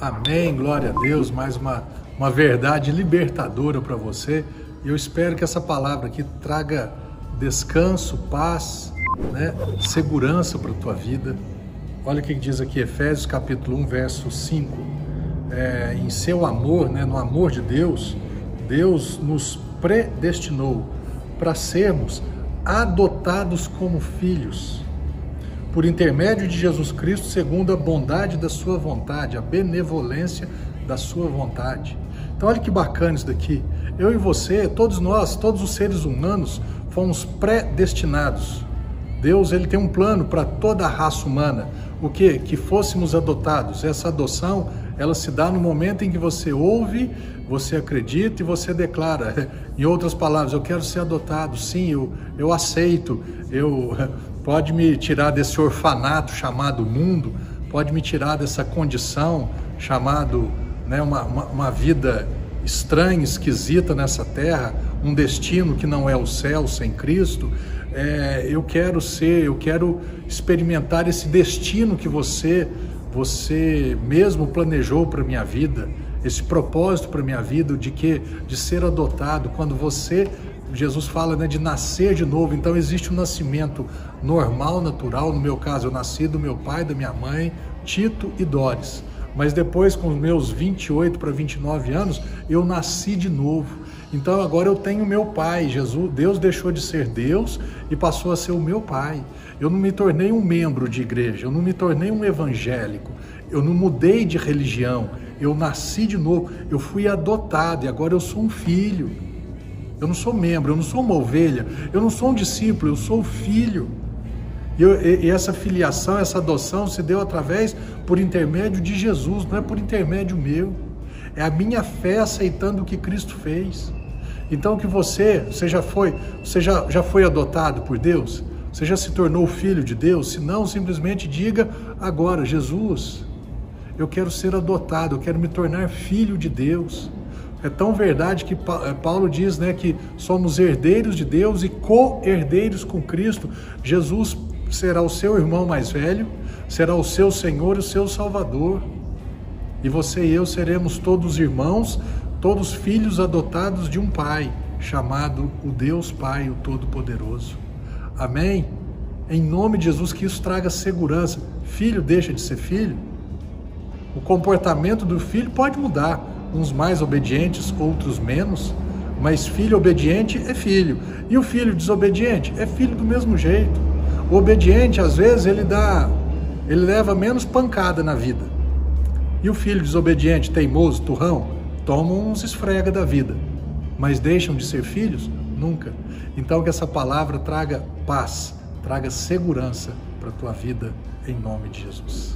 Amém, glória a Deus. Mais uma, uma verdade libertadora para você. E eu espero que essa palavra aqui traga descanso, paz, né, segurança para a tua vida. Olha o que diz aqui, Efésios capítulo 1, verso 5. É, em seu amor, né, no amor de Deus, Deus nos predestinou para sermos adotados como filhos por intermédio de Jesus Cristo, segundo a bondade da sua vontade, a benevolência da sua vontade. Então, olha que bacana isso daqui. Eu e você, todos nós, todos os seres humanos, fomos predestinados. Deus ele tem um plano para toda a raça humana. O que? Que fôssemos adotados. Essa adoção, ela se dá no momento em que você ouve, você acredita e você declara. Em outras palavras, eu quero ser adotado. Sim, eu, eu aceito. Eu pode me tirar desse orfanato chamado mundo, pode me tirar dessa condição chamado né, uma, uma, uma vida estranha, esquisita nessa terra, um destino que não é o céu sem Cristo. É, eu quero ser, eu quero experimentar esse destino que você, você mesmo planejou para minha vida, esse propósito para minha vida de que de ser adotado quando você Jesus fala né, de nascer de novo, então existe um nascimento normal, natural. No meu caso, eu nasci do meu pai, da minha mãe, Tito e Doris. Mas depois, com os meus 28 para 29 anos, eu nasci de novo. Então agora eu tenho meu pai, Jesus. Deus deixou de ser Deus e passou a ser o meu pai. Eu não me tornei um membro de igreja, eu não me tornei um evangélico, eu não mudei de religião, eu nasci de novo, eu fui adotado e agora eu sou um filho. Eu não sou membro, eu não sou uma ovelha, eu não sou um discípulo, eu sou filho. E, e, essa filiação, essa adoção se deu através, por intermédio de Jesus, não é por intermédio meu. É a minha fé aceitando o que Cristo fez. Então que você, você já foi, você já, já foi adotado por Deus? Você já se tornou filho de Deus? Se não, simplesmente diga agora, Jesus, eu quero ser adotado, eu quero me tornar filho de Deus. É tão verdade que eh, Paulo diz né, que somos herdeiros de Deus e co-herdeiros com Cristo. Jesus será o seu irmão mais velho, será o seu Senhor o seu Salvador. E você e eu seremos todos irmãos, todos filhos adotados de um Pai, chamado o Deus Pai, o Todo-Poderoso. Amém? Em nome de Jesus, que isso traga segurança. Filho deixa de ser filho? O comportamento do filho pode mudar uns mais obedientes, outros menos, mas filho obediente é filho. E o filho desobediente é filho do mesmo jeito. O obediente, às vezes, ele dá, ele leva menos pancada na vida. E o filho desobediente, teimoso, turrão, toma uns esfrega da vida. Mas deixam de ser filhos? Nunca. Então que essa palavra traga paz, traga segurança para a tua vida em nome de Jesus.